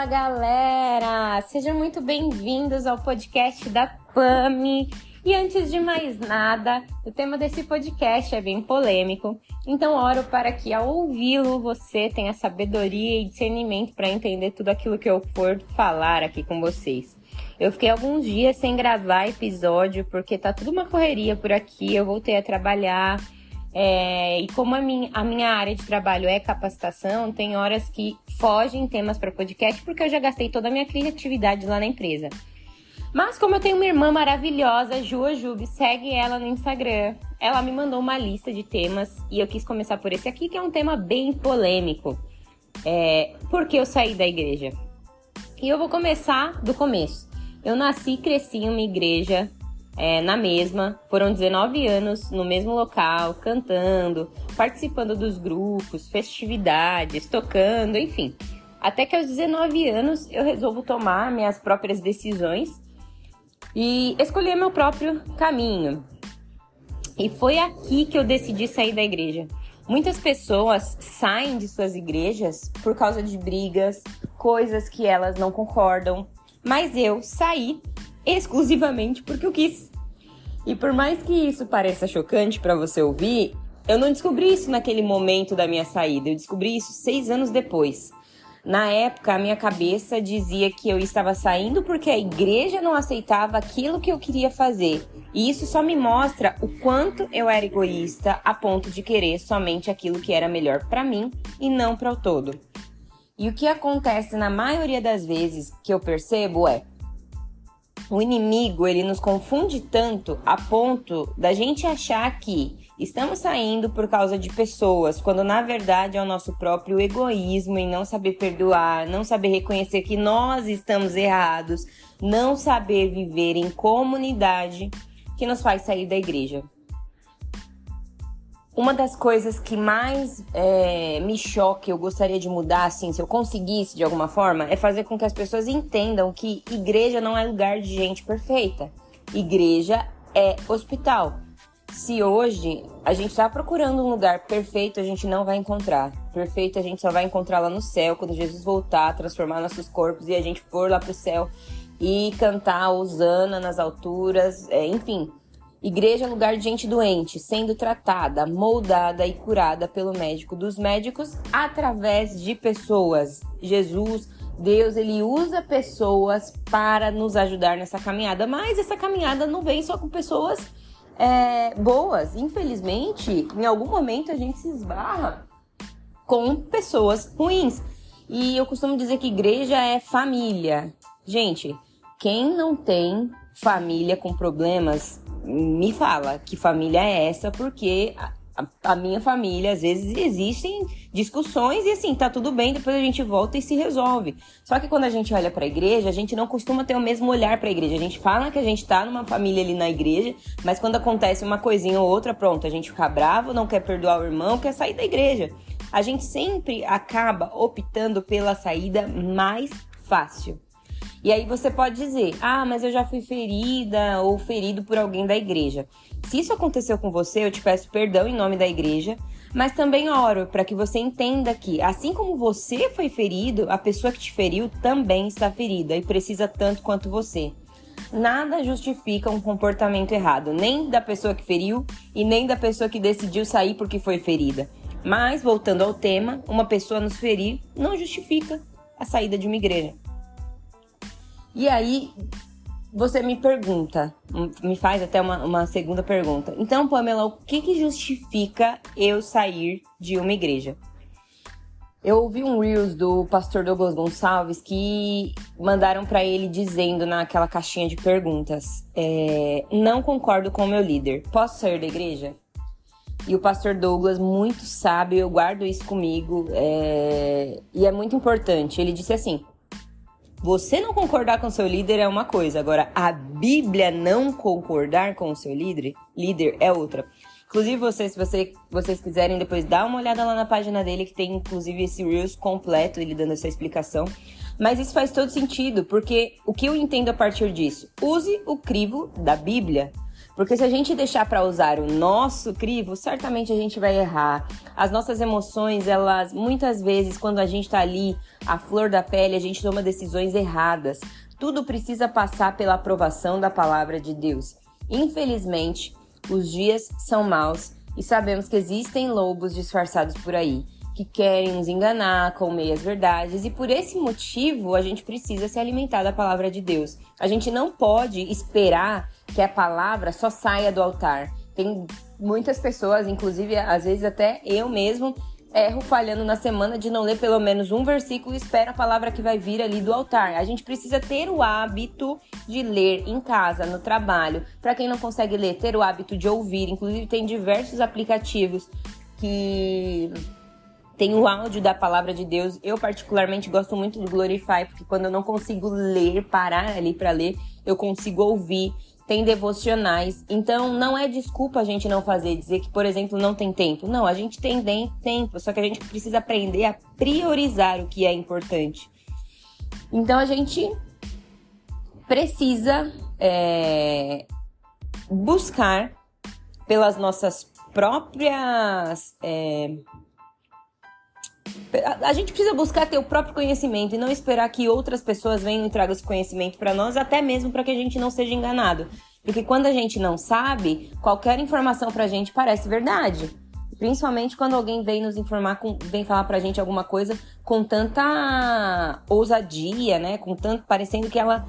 Fala galera! Sejam muito bem-vindos ao podcast da PAMI. E antes de mais nada, o tema desse podcast é bem polêmico, então oro para que ao ouvi-lo você tenha sabedoria e discernimento para entender tudo aquilo que eu for falar aqui com vocês. Eu fiquei alguns dias sem gravar episódio porque tá tudo uma correria por aqui, eu voltei a trabalhar. É, e como a minha, a minha área de trabalho é capacitação, tem horas que fogem temas para podcast porque eu já gastei toda a minha criatividade lá na empresa. Mas como eu tenho uma irmã maravilhosa, Ju Ajube, segue ela no Instagram. Ela me mandou uma lista de temas e eu quis começar por esse aqui, que é um tema bem polêmico. É, por que eu saí da igreja? E eu vou começar do começo. Eu nasci e cresci em uma igreja é, na mesma, foram 19 anos no mesmo local, cantando, participando dos grupos, festividades, tocando, enfim. Até que aos 19 anos eu resolvo tomar minhas próprias decisões e escolher meu próprio caminho. E foi aqui que eu decidi sair da igreja. Muitas pessoas saem de suas igrejas por causa de brigas, coisas que elas não concordam, mas eu saí exclusivamente porque eu quis. E por mais que isso pareça chocante para você ouvir, eu não descobri isso naquele momento da minha saída, eu descobri isso seis anos depois. Na época, a minha cabeça dizia que eu estava saindo porque a igreja não aceitava aquilo que eu queria fazer. E isso só me mostra o quanto eu era egoísta a ponto de querer somente aquilo que era melhor para mim e não para o todo. E o que acontece na maioria das vezes que eu percebo é o inimigo ele nos confunde tanto a ponto da gente achar que estamos saindo por causa de pessoas, quando na verdade é o nosso próprio egoísmo em não saber perdoar, não saber reconhecer que nós estamos errados, não saber viver em comunidade que nos faz sair da igreja. Uma das coisas que mais é, me choca, eu gostaria de mudar, assim, se eu conseguisse de alguma forma, é fazer com que as pessoas entendam que igreja não é lugar de gente perfeita. Igreja é hospital. Se hoje a gente está procurando um lugar perfeito, a gente não vai encontrar. Perfeito a gente só vai encontrar lá no céu, quando Jesus voltar, transformar nossos corpos e a gente for lá pro céu e cantar Osana nas alturas, é, enfim Igreja é lugar de gente doente, sendo tratada, moldada e curada pelo médico dos médicos através de pessoas. Jesus, Deus, ele usa pessoas para nos ajudar nessa caminhada, mas essa caminhada não vem só com pessoas é, boas. Infelizmente, em algum momento a gente se esbarra com pessoas ruins. E eu costumo dizer que igreja é família. Gente, quem não tem família com problemas me fala que família é essa, porque a, a, minha família, às vezes, existem discussões e assim, tá tudo bem, depois a gente volta e se resolve. Só que quando a gente olha pra igreja, a gente não costuma ter o mesmo olhar pra igreja. A gente fala que a gente tá numa família ali na igreja, mas quando acontece uma coisinha ou outra, pronto, a gente fica bravo, não quer perdoar o irmão, quer sair da igreja. A gente sempre acaba optando pela saída mais fácil. E aí você pode dizer: "Ah, mas eu já fui ferida ou ferido por alguém da igreja". Se isso aconteceu com você, eu te peço perdão em nome da igreja, mas também oro para que você entenda que, assim como você foi ferido, a pessoa que te feriu também está ferida e precisa tanto quanto você. Nada justifica um comportamento errado, nem da pessoa que feriu e nem da pessoa que decidiu sair porque foi ferida. Mas, voltando ao tema, uma pessoa nos ferir não justifica a saída de uma igreja. E aí, você me pergunta, me faz até uma, uma segunda pergunta. Então, Pamela, o que, que justifica eu sair de uma igreja? Eu ouvi um Reels do pastor Douglas Gonçalves que mandaram para ele dizendo naquela caixinha de perguntas: é, Não concordo com o meu líder, posso sair da igreja? E o pastor Douglas, muito sábio, eu guardo isso comigo é, e é muito importante. Ele disse assim: você não concordar com seu líder é uma coisa, agora a Bíblia não concordar com o seu líder, líder é outra. Inclusive, vocês, se você, vocês quiserem depois dar uma olhada lá na página dele, que tem inclusive esse Reels completo, ele dando essa explicação. Mas isso faz todo sentido, porque o que eu entendo a partir disso? Use o crivo da Bíblia. Porque se a gente deixar para usar o nosso crivo, certamente a gente vai errar. As nossas emoções, elas muitas vezes quando a gente está ali à flor da pele, a gente toma decisões erradas. Tudo precisa passar pela aprovação da palavra de Deus. Infelizmente, os dias são maus e sabemos que existem lobos disfarçados por aí que querem nos enganar com meias verdades e por esse motivo a gente precisa se alimentar da palavra de Deus. A gente não pode esperar que a palavra só saia do altar. Tem muitas pessoas, inclusive às vezes até eu mesmo, erro falhando na semana de não ler pelo menos um versículo e espera a palavra que vai vir ali do altar. A gente precisa ter o hábito de ler em casa, no trabalho. Para quem não consegue ler, ter o hábito de ouvir. Inclusive tem diversos aplicativos que tem o áudio da palavra de Deus. Eu particularmente gosto muito do Glorify, porque quando eu não consigo ler, parar ali para ler, eu consigo ouvir tem devocionais. Então, não é desculpa a gente não fazer, dizer que, por exemplo, não tem tempo. Não, a gente tem tempo, só que a gente precisa aprender a priorizar o que é importante. Então, a gente precisa é, buscar pelas nossas próprias. É, a gente precisa buscar ter o próprio conhecimento e não esperar que outras pessoas venham e tragam esse conhecimento para nós, até mesmo para que a gente não seja enganado. Porque quando a gente não sabe, qualquer informação pra gente parece verdade. Principalmente quando alguém vem nos informar, com, vem falar pra gente alguma coisa com tanta ousadia, né? Com tanto parecendo que ela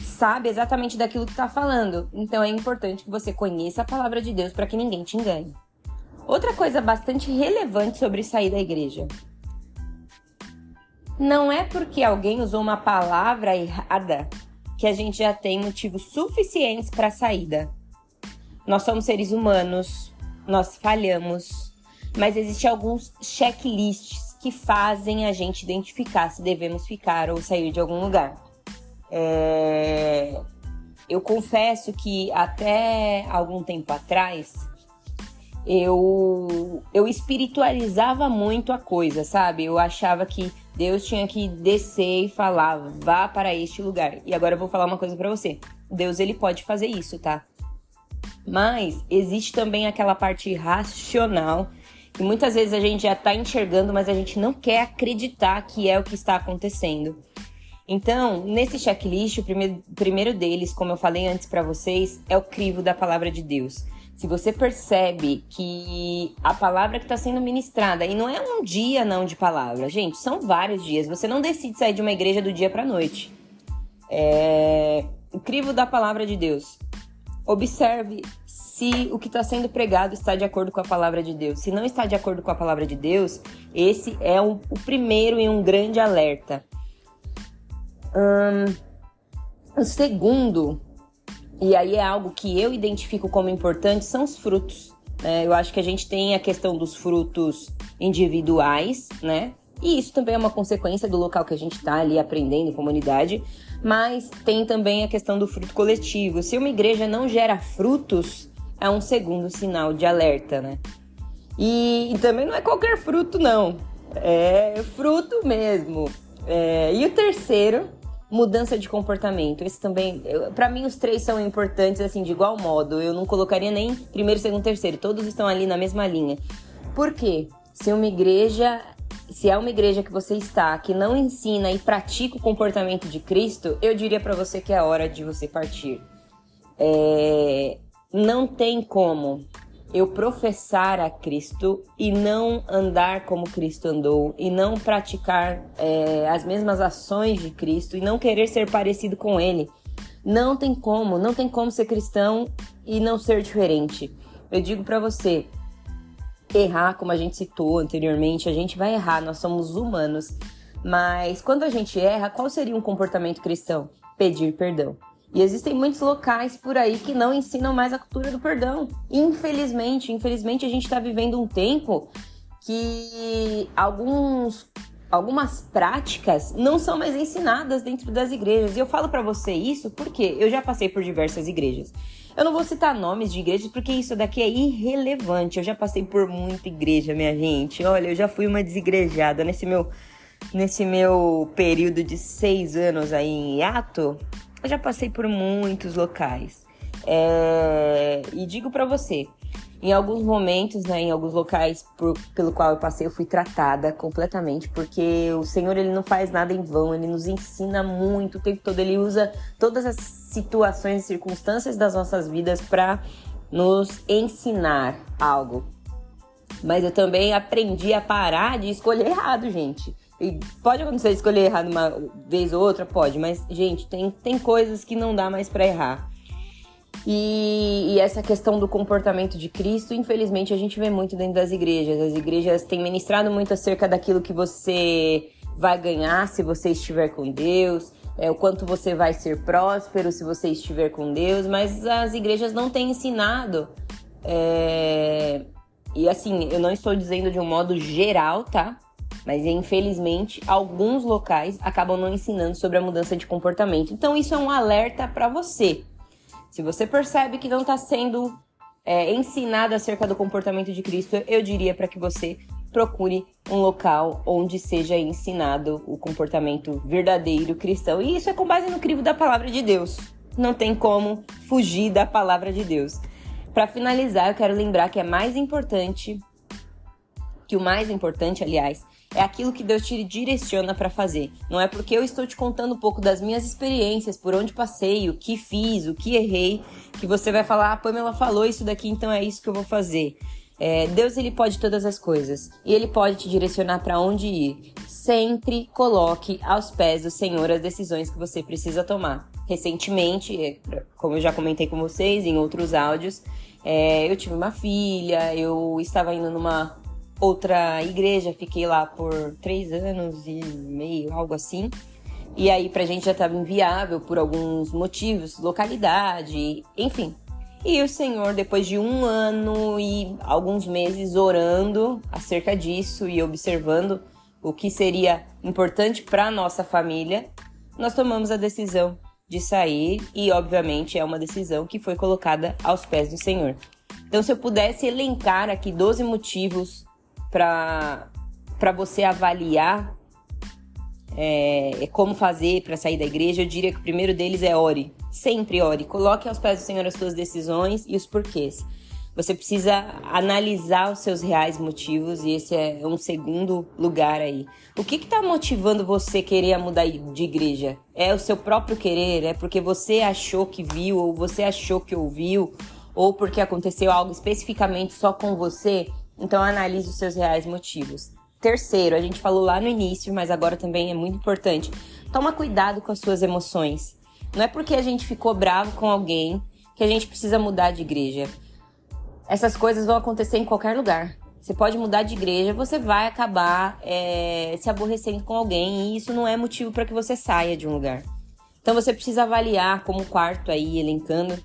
sabe exatamente daquilo que tá falando. Então é importante que você conheça a palavra de Deus para que ninguém te engane. Outra coisa bastante relevante sobre sair da igreja. Não é porque alguém usou uma palavra errada que a gente já tem motivos suficientes para saída. Nós somos seres humanos, nós falhamos, mas existem alguns checklists que fazem a gente identificar se devemos ficar ou sair de algum lugar. É... Eu confesso que até algum tempo atrás eu, eu espiritualizava muito a coisa, sabe? Eu achava que Deus tinha que descer e falar, vá para este lugar. E agora eu vou falar uma coisa para você. Deus ele pode fazer isso, tá? Mas existe também aquela parte racional que muitas vezes a gente já tá enxergando, mas a gente não quer acreditar que é o que está acontecendo. Então, nesse checklist, o primeiro, primeiro deles, como eu falei antes para vocês, é o crivo da palavra de Deus se você percebe que a palavra que está sendo ministrada, e não é um dia não de palavra, gente, são vários dias. Você não decide sair de uma igreja do dia para noite. É o crivo da palavra de Deus. Observe se o que está sendo pregado está de acordo com a palavra de Deus. Se não está de acordo com a palavra de Deus, esse é o, o primeiro e um grande alerta. O segundo e aí é algo que eu identifico como importante, são os frutos. Né? Eu acho que a gente tem a questão dos frutos individuais, né? E isso também é uma consequência do local que a gente está ali aprendendo, comunidade. Mas tem também a questão do fruto coletivo. Se uma igreja não gera frutos, é um segundo sinal de alerta, né? E, e também não é qualquer fruto, não. É fruto mesmo. É, e o terceiro mudança de comportamento. Esse também, para mim, os três são importantes, assim, de igual modo. Eu não colocaria nem primeiro, segundo, terceiro. Todos estão ali na mesma linha. Por quê? Se uma igreja, se é uma igreja que você está, que não ensina e pratica o comportamento de Cristo, eu diria para você que é a hora de você partir. É, não tem como eu professar a Cristo e não andar como Cristo andou, e não praticar é, as mesmas ações de Cristo, e não querer ser parecido com Ele. Não tem como, não tem como ser cristão e não ser diferente. Eu digo para você, errar, como a gente citou anteriormente, a gente vai errar, nós somos humanos. Mas quando a gente erra, qual seria um comportamento cristão? Pedir perdão. E existem muitos locais por aí que não ensinam mais a cultura do perdão. Infelizmente, infelizmente a gente está vivendo um tempo que alguns algumas práticas não são mais ensinadas dentro das igrejas. E eu falo para você isso porque eu já passei por diversas igrejas. Eu não vou citar nomes de igrejas porque isso daqui é irrelevante. Eu já passei por muita igreja, minha gente. Olha, eu já fui uma desigrejada nesse meu nesse meu período de seis anos aí em hiato. Eu já passei por muitos locais. É... E digo para você, em alguns momentos, né, em alguns locais por, pelo qual eu passei, eu fui tratada completamente, porque o Senhor ele não faz nada em vão, ele nos ensina muito o tempo todo, ele usa todas as situações e circunstâncias das nossas vidas para nos ensinar algo. Mas eu também aprendi a parar de escolher errado, gente. E pode acontecer escolher errado uma vez ou outra, pode, mas gente, tem, tem coisas que não dá mais para errar. E, e, essa questão do comportamento de Cristo, infelizmente, a gente vê muito dentro das igrejas. As igrejas têm ministrado muito acerca daquilo que você vai ganhar se você estiver com Deus, é, o quanto você vai ser próspero se você estiver com Deus, mas as igrejas não têm ensinado. É... E assim, eu não estou dizendo de um modo geral, tá? Mas infelizmente, alguns locais acabam não ensinando sobre a mudança de comportamento. Então, isso é um alerta para você se você percebe que não está sendo é, ensinado acerca do comportamento de Cristo, eu diria para que você procure um local onde seja ensinado o comportamento verdadeiro cristão. E isso é com base no crivo da palavra de Deus. Não tem como fugir da palavra de Deus. Para finalizar, eu quero lembrar que é mais importante que o mais importante, aliás, é aquilo que Deus te direciona para fazer. Não é porque eu estou te contando um pouco das minhas experiências, por onde passei, o que fiz, o que errei, que você vai falar, ah, Pamela falou isso daqui, então é isso que eu vou fazer. É, Deus ele pode todas as coisas e ele pode te direcionar para onde ir. Sempre coloque aos pés do Senhor as decisões que você precisa tomar. Recentemente, é, como eu já comentei com vocês em outros áudios, é, eu tive uma filha, eu estava indo numa outra igreja, fiquei lá por três anos e meio, algo assim. E aí pra gente já estava inviável por alguns motivos, localidade, enfim. E o Senhor, depois de um ano e alguns meses orando acerca disso e observando o que seria importante para nossa família, nós tomamos a decisão de sair e, obviamente, é uma decisão que foi colocada aos pés do Senhor. Então, se eu pudesse elencar aqui 12 motivos para você avaliar é, como fazer para sair da igreja, eu diria que o primeiro deles é ore. Sempre ore. Coloque aos pés do Senhor as suas decisões e os porquês. Você precisa analisar os seus reais motivos e esse é um segundo lugar aí. O que está motivando você querer mudar de igreja? É o seu próprio querer? É porque você achou que viu ou você achou que ouviu? Ou porque aconteceu algo especificamente só com você? Então analise os seus reais motivos. Terceiro, a gente falou lá no início, mas agora também é muito importante. Toma cuidado com as suas emoções. Não é porque a gente ficou bravo com alguém que a gente precisa mudar de igreja. Essas coisas vão acontecer em qualquer lugar. Você pode mudar de igreja, você vai acabar é, se aborrecendo com alguém e isso não é motivo para que você saia de um lugar. Então você precisa avaliar como quarto aí, elencando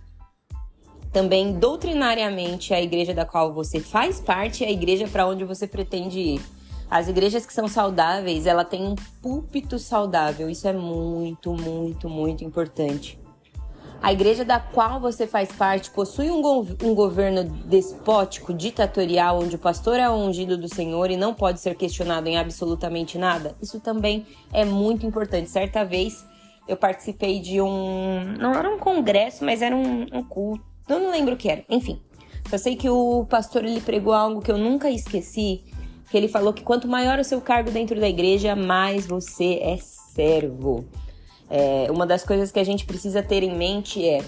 também doutrinariamente a igreja da qual você faz parte é a igreja para onde você pretende ir. As igrejas que são saudáveis, ela tem um púlpito saudável. Isso é muito, muito, muito importante. A igreja da qual você faz parte possui um, go um governo despótico, ditatorial, onde o pastor é o ungido do Senhor e não pode ser questionado em absolutamente nada. Isso também é muito importante. Certa vez eu participei de um. Não era um congresso, mas era um, um culto eu não lembro o que era. Enfim. Só sei que o pastor ele pregou algo que eu nunca esqueci. Que ele falou que quanto maior o seu cargo dentro da igreja, mais você é servo. É, uma das coisas que a gente precisa ter em mente é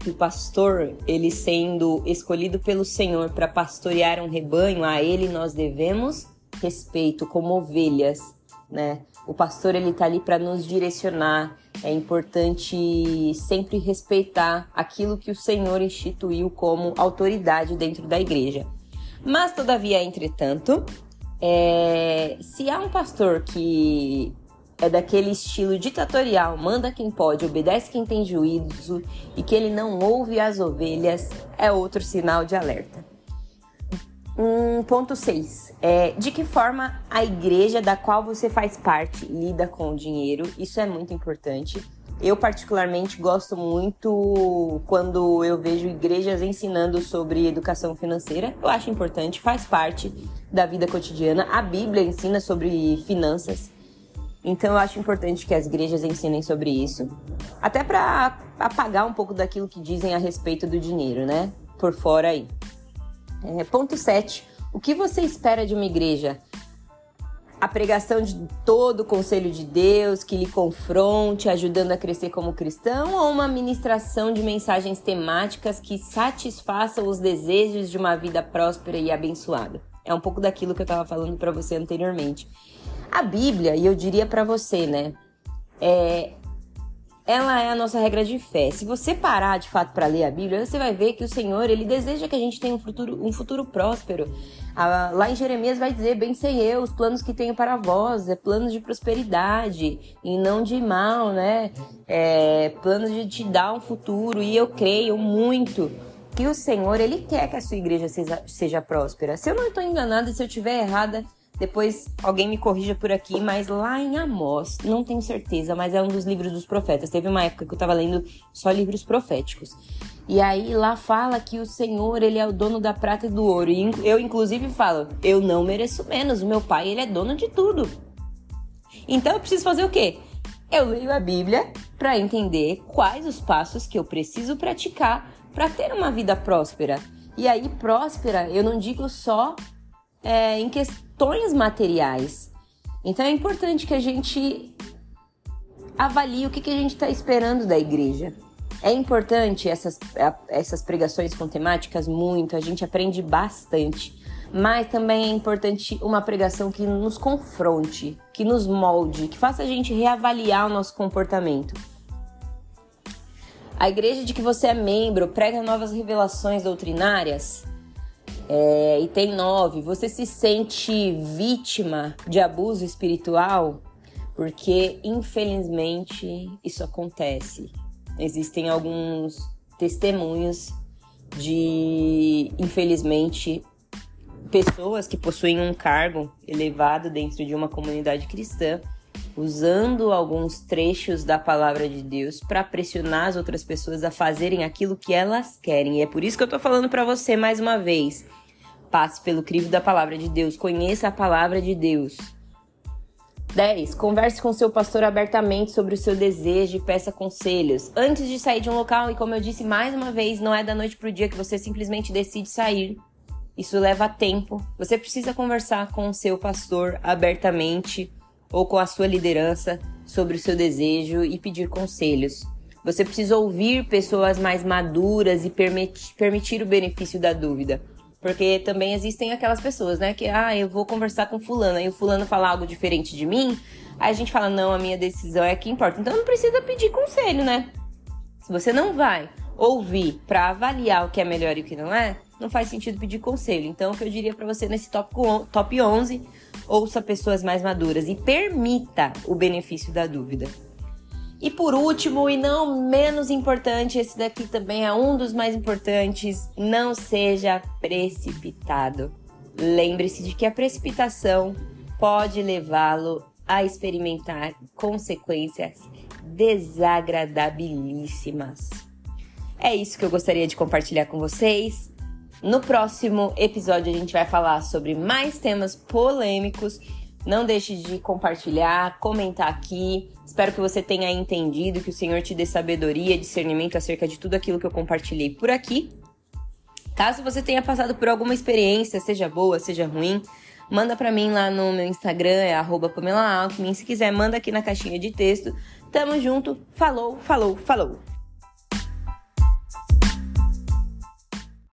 que o pastor, ele sendo escolhido pelo Senhor para pastorear um rebanho, a ele nós devemos respeito como ovelhas, né? O pastor ele tá ali para nos direcionar, é importante sempre respeitar aquilo que o Senhor instituiu como autoridade dentro da igreja. Mas, todavia, entretanto, é, se há um pastor que é daquele estilo ditatorial, manda quem pode, obedece quem tem juízo e que ele não ouve as ovelhas, é outro sinal de alerta. Um ponto 6. É, de que forma a igreja da qual você faz parte lida com o dinheiro? Isso é muito importante. Eu, particularmente, gosto muito quando eu vejo igrejas ensinando sobre educação financeira. Eu acho importante, faz parte da vida cotidiana. A Bíblia ensina sobre finanças. Então eu acho importante que as igrejas ensinem sobre isso, até para apagar um pouco daquilo que dizem a respeito do dinheiro, né? Por fora aí. É, ponto 7. O que você espera de uma igreja? A pregação de todo o conselho de Deus que lhe confronte, ajudando a crescer como cristão, ou uma ministração de mensagens temáticas que satisfaçam os desejos de uma vida próspera e abençoada? É um pouco daquilo que eu estava falando para você anteriormente. A Bíblia, e eu diria para você, né? É, ela é a nossa regra de fé. Se você parar de fato para ler a Bíblia, você vai ver que o Senhor ele deseja que a gente tenha um futuro, um futuro próspero. Lá em Jeremias vai dizer: Bem sei eu, os planos que tenho para vós, é planos de prosperidade e não de mal, né? É, planos de te dar um futuro. E eu creio muito que o Senhor ele quer que a sua igreja seja, seja próspera. Se eu não estou enganada, se eu estiver errada, depois alguém me corrija por aqui, mas lá em Amós, não tenho certeza, mas é um dos livros dos profetas. Teve uma época que eu estava lendo só livros proféticos. E aí lá fala que o Senhor, ele é o dono da prata e do ouro. E eu inclusive falo, eu não mereço menos, o meu pai, ele é dono de tudo. Então eu preciso fazer o quê? Eu leio a Bíblia para entender quais os passos que eu preciso praticar para ter uma vida próspera. E aí próspera, eu não digo só é, em questões materiais. Então é importante que a gente avalie o que, que a gente está esperando da igreja. É importante essas, essas pregações com temáticas muito, a gente aprende bastante. Mas também é importante uma pregação que nos confronte, que nos molde, que faça a gente reavaliar o nosso comportamento. A igreja de que você é membro prega novas revelações doutrinárias? É, item 9, você se sente vítima de abuso espiritual? Porque, infelizmente, isso acontece. Existem alguns testemunhos de, infelizmente, pessoas que possuem um cargo elevado dentro de uma comunidade cristã, usando alguns trechos da palavra de Deus para pressionar as outras pessoas a fazerem aquilo que elas querem. E é por isso que eu tô falando para você mais uma vez Passe pelo crivo da palavra de Deus, conheça a palavra de Deus. 10. Converse com seu pastor abertamente sobre o seu desejo e peça conselhos. Antes de sair de um local, e como eu disse mais uma vez, não é da noite pro dia que você simplesmente decide sair. Isso leva tempo. Você precisa conversar com o seu pastor abertamente ou com a sua liderança sobre o seu desejo e pedir conselhos. Você precisa ouvir pessoas mais maduras e permitir o benefício da dúvida. Porque também existem aquelas pessoas, né? Que, ah, eu vou conversar com fulano, aí o fulano fala algo diferente de mim, aí a gente fala, não, a minha decisão é que importa. Então não precisa pedir conselho, né? Se você não vai ouvir para avaliar o que é melhor e o que não é, não faz sentido pedir conselho. Então, o que eu diria para você nesse top, top 11, ouça pessoas mais maduras e permita o benefício da dúvida. E por último, e não menos importante, esse daqui também é um dos mais importantes: não seja precipitado. Lembre-se de que a precipitação pode levá-lo a experimentar consequências desagradabilíssimas. É isso que eu gostaria de compartilhar com vocês. No próximo episódio, a gente vai falar sobre mais temas polêmicos não deixe de compartilhar, comentar aqui. Espero que você tenha entendido, que o Senhor te dê sabedoria, discernimento acerca de tudo aquilo que eu compartilhei por aqui. Caso você tenha passado por alguma experiência, seja boa, seja ruim, manda para mim lá no meu Instagram, é @pamela_alckmin. Se quiser, manda aqui na caixinha de texto. Tamo junto. Falou, falou, falou.